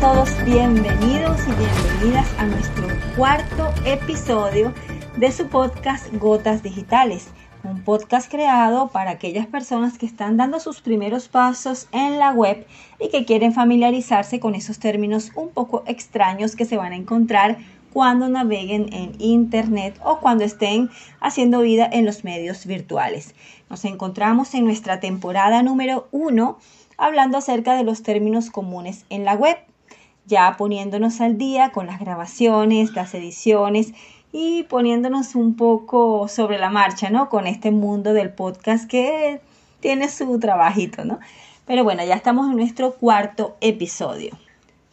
todos bienvenidos y bienvenidas a nuestro cuarto episodio de su podcast Gotas Digitales, un podcast creado para aquellas personas que están dando sus primeros pasos en la web y que quieren familiarizarse con esos términos un poco extraños que se van a encontrar cuando naveguen en Internet o cuando estén haciendo vida en los medios virtuales. Nos encontramos en nuestra temporada número uno hablando acerca de los términos comunes en la web, ya poniéndonos al día con las grabaciones, las ediciones y poniéndonos un poco sobre la marcha, ¿no? Con este mundo del podcast que tiene su trabajito, ¿no? Pero bueno, ya estamos en nuestro cuarto episodio.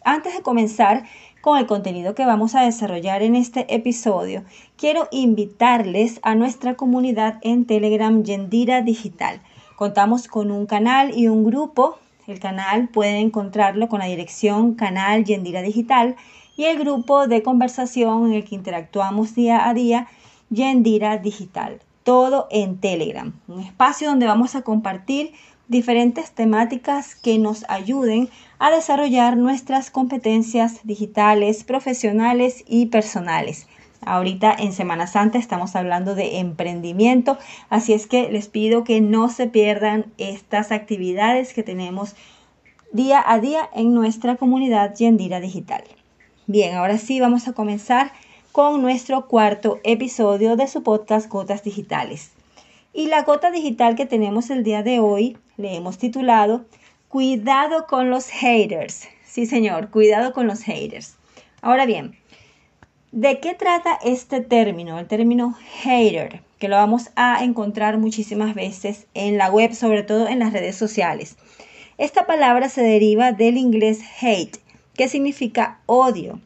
Antes de comenzar con el contenido que vamos a desarrollar en este episodio, quiero invitarles a nuestra comunidad en Telegram Yendira Digital. Contamos con un canal y un grupo. El canal pueden encontrarlo con la dirección Canal Yendira Digital y el grupo de conversación en el que interactuamos día a día, Yendira Digital. Todo en Telegram, un espacio donde vamos a compartir diferentes temáticas que nos ayuden a desarrollar nuestras competencias digitales, profesionales y personales. Ahorita en Semana Santa estamos hablando de emprendimiento, así es que les pido que no se pierdan estas actividades que tenemos día a día en nuestra comunidad Yendira Digital. Bien, ahora sí vamos a comenzar con nuestro cuarto episodio de su podcast Gotas Digitales. Y la gota digital que tenemos el día de hoy le hemos titulado Cuidado con los haters. Sí, señor, cuidado con los haters. Ahora bien, ¿De qué trata este término? El término hater, que lo vamos a encontrar muchísimas veces en la web, sobre todo en las redes sociales. Esta palabra se deriva del inglés hate, que significa odio,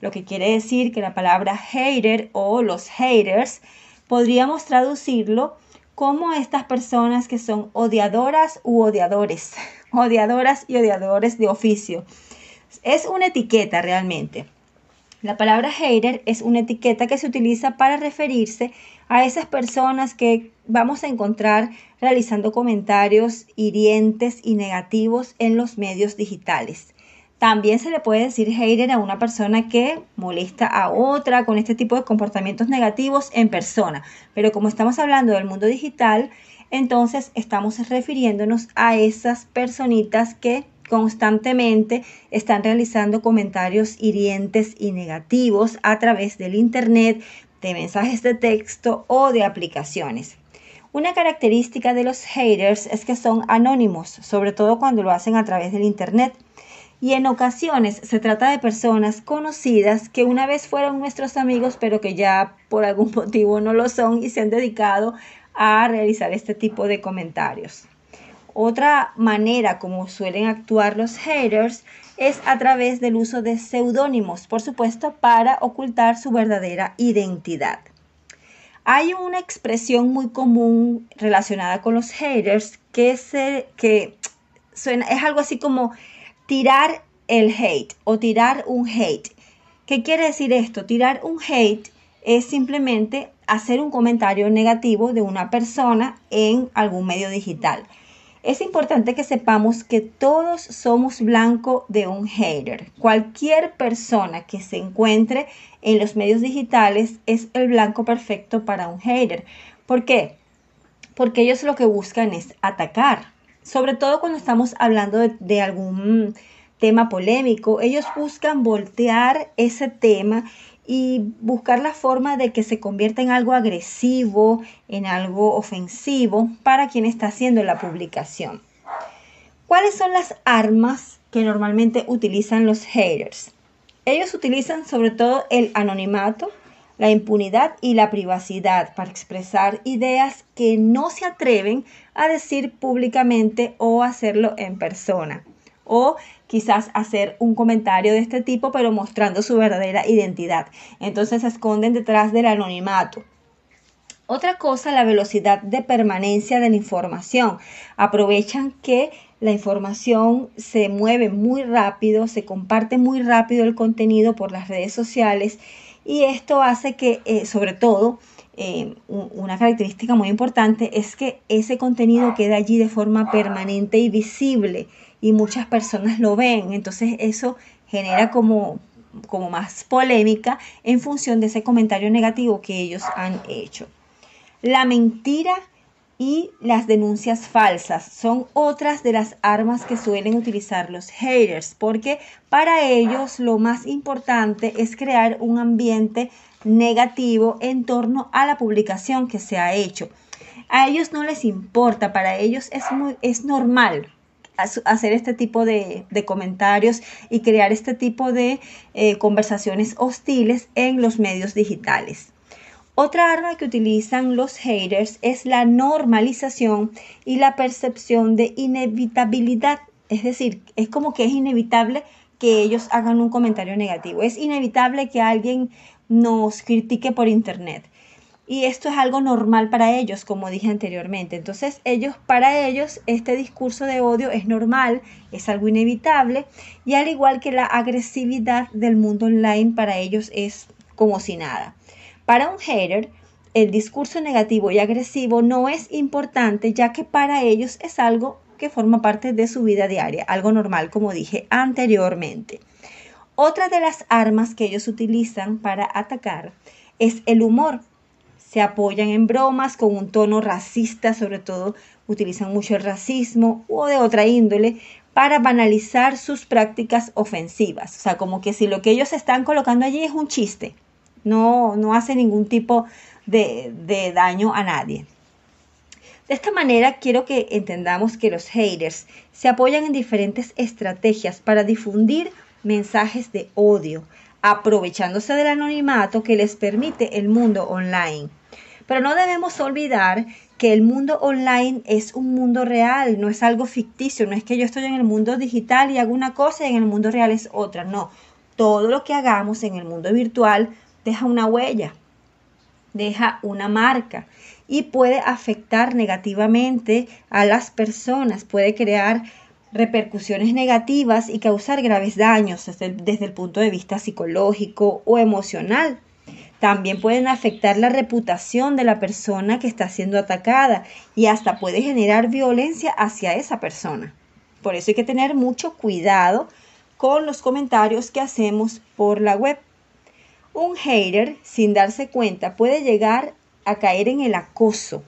lo que quiere decir que la palabra hater o los haters podríamos traducirlo como estas personas que son odiadoras u odiadores, odiadoras y odiadores de oficio. Es una etiqueta realmente. La palabra hater es una etiqueta que se utiliza para referirse a esas personas que vamos a encontrar realizando comentarios hirientes y negativos en los medios digitales. También se le puede decir hater a una persona que molesta a otra con este tipo de comportamientos negativos en persona. Pero como estamos hablando del mundo digital, entonces estamos refiriéndonos a esas personitas que constantemente están realizando comentarios hirientes y negativos a través del Internet, de mensajes de texto o de aplicaciones. Una característica de los haters es que son anónimos, sobre todo cuando lo hacen a través del Internet. Y en ocasiones se trata de personas conocidas que una vez fueron nuestros amigos, pero que ya por algún motivo no lo son y se han dedicado a realizar este tipo de comentarios. Otra manera como suelen actuar los haters es a través del uso de seudónimos, por supuesto, para ocultar su verdadera identidad. Hay una expresión muy común relacionada con los haters que, que suena, es algo así como tirar el hate o tirar un hate. ¿Qué quiere decir esto? Tirar un hate es simplemente hacer un comentario negativo de una persona en algún medio digital. Es importante que sepamos que todos somos blanco de un hater. Cualquier persona que se encuentre en los medios digitales es el blanco perfecto para un hater. ¿Por qué? Porque ellos lo que buscan es atacar. Sobre todo cuando estamos hablando de, de algún tema polémico, ellos buscan voltear ese tema y buscar la forma de que se convierta en algo agresivo, en algo ofensivo para quien está haciendo la publicación. ¿Cuáles son las armas que normalmente utilizan los haters? Ellos utilizan sobre todo el anonimato, la impunidad y la privacidad para expresar ideas que no se atreven a decir públicamente o hacerlo en persona o quizás hacer un comentario de este tipo, pero mostrando su verdadera identidad. Entonces se esconden detrás del anonimato. Otra cosa, la velocidad de permanencia de la información. Aprovechan que la información se mueve muy rápido, se comparte muy rápido el contenido por las redes sociales y esto hace que, eh, sobre todo, eh, una característica muy importante es que ese contenido queda allí de forma permanente y visible y muchas personas lo ven. Entonces eso genera como, como más polémica en función de ese comentario negativo que ellos han hecho. La mentira y las denuncias falsas son otras de las armas que suelen utilizar los haters, porque para ellos lo más importante es crear un ambiente negativo en torno a la publicación que se ha hecho. A ellos no les importa, para ellos es, muy, es normal hacer este tipo de, comentarios y crear este tipo de eh, conversaciones hostiles en los medios digitales. Otra arma que utilizan los haters es la normalización y la percepción de inevitabilidad. Es decir, es como que es inevitable que ellos hagan un comentario negativo. Es inevitable que alguien nos critique por internet. Y esto es algo normal para ellos, como dije anteriormente. Entonces, ellos, para ellos, este discurso de odio es normal, es algo inevitable, y al igual que la agresividad del mundo online, para ellos es como si nada. Para un hater, el discurso negativo y agresivo no es importante ya que para ellos es algo que forma parte de su vida diaria, algo normal como dije anteriormente. Otra de las armas que ellos utilizan para atacar es el humor. Se apoyan en bromas con un tono racista, sobre todo utilizan mucho el racismo o de otra índole para banalizar sus prácticas ofensivas. O sea, como que si lo que ellos están colocando allí es un chiste, no, no hace ningún tipo de, de daño a nadie. De esta manera quiero que entendamos que los haters se apoyan en diferentes estrategias para difundir mensajes de odio, aprovechándose del anonimato que les permite el mundo online. Pero no debemos olvidar que el mundo online es un mundo real, no es algo ficticio, no es que yo estoy en el mundo digital y hago una cosa y en el mundo real es otra, no. Todo lo que hagamos en el mundo virtual deja una huella, deja una marca y puede afectar negativamente a las personas, puede crear repercusiones negativas y causar graves daños desde el, punto de vista psicológico o emocional. También pueden afectar la reputación de la persona que está siendo atacada y hasta puede generar violencia hacia esa persona. Por eso hay que tener mucho cuidado con los comentarios que hacemos por la web. Un hater, sin darse cuenta, puede llegar a caer en el acoso.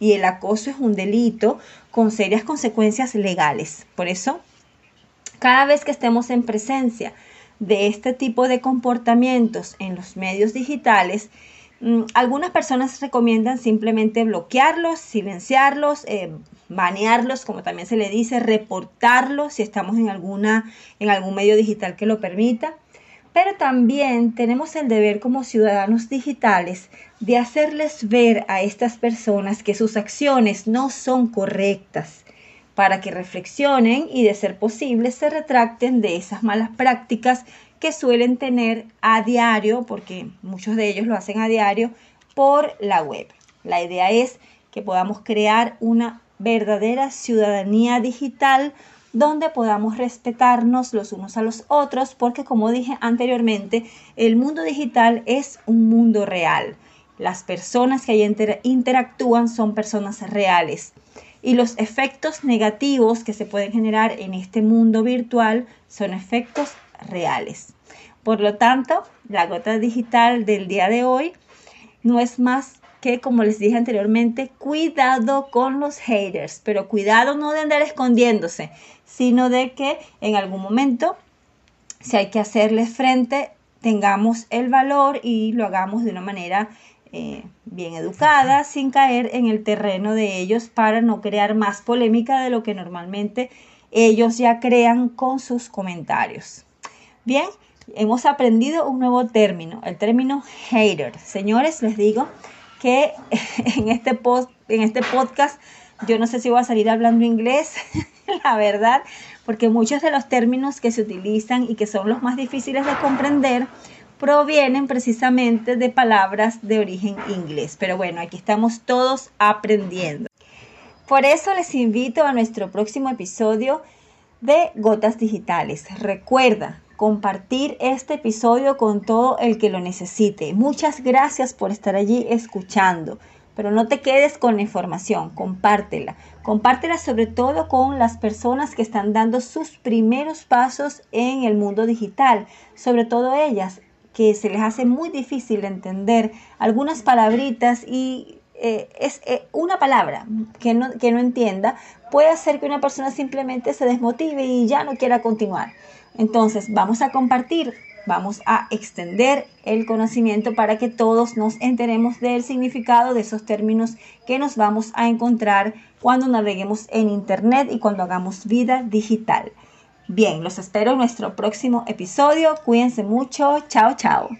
Y el acoso es un delito con serias consecuencias legales. Por eso, cada vez que estemos en presencia de este tipo de comportamientos en los medios digitales, mm, algunas personas recomiendan simplemente bloquearlos, silenciarlos, eh, banearlos, como también se le dice, reportarlos si estamos en, alguna, en algún medio digital que lo permita pero también tenemos el deber como ciudadanos digitales de hacerles ver a estas personas que sus acciones no son correctas, para que reflexionen y de ser posible se retracten de esas malas prácticas que suelen tener a diario, porque muchos de ellos lo hacen a diario, por la web. La idea es que podamos crear una verdadera ciudadanía digital donde podamos respetarnos los unos a los otros, porque como dije anteriormente, el mundo digital es un mundo real. Las personas que ahí interactúan son personas reales. Y los efectos negativos que se pueden generar en este mundo virtual son efectos reales. Por lo tanto, la gota digital del día de hoy no es más que, como les dije anteriormente, cuidado con los haters, pero cuidado no de andar escondiéndose, sino de que en algún momento, si hay que hacerles frente, tengamos el valor y lo hagamos de una manera eh, bien educada, sin caer en el terreno de ellos para no crear más polémica de lo que normalmente ellos ya crean con sus comentarios. Bien, hemos aprendido un nuevo término, el término hater. Señores, les digo que en este, post, en este podcast yo no sé si voy a salir hablando inglés, la verdad, porque muchos de los términos que se utilizan y que son los más difíciles de comprender provienen precisamente de palabras de origen inglés. Pero bueno, aquí estamos todos aprendiendo. Por eso les invito a nuestro próximo episodio de Gotas Digitales. Recuerda, compartir este episodio con todo el que lo necesite. Muchas gracias por estar allí escuchando. pero no te quedes con la información, compártela. Compártela sobre todo con las personas que están dando sus primeros pasos en el mundo digital, sobre todo ellas que se les hace muy difícil entender algunas palabritas y eh, es eh, una palabra que no, que no entienda puede hacer que una persona simplemente se desmotive y ya no quiera continuar. Entonces vamos a compartir, vamos a extender el conocimiento para que todos nos enteremos del significado de esos términos que nos vamos a encontrar cuando naveguemos en Internet y cuando hagamos vida digital. Bien, los espero en nuestro próximo episodio. Cuídense mucho. Chao, chao.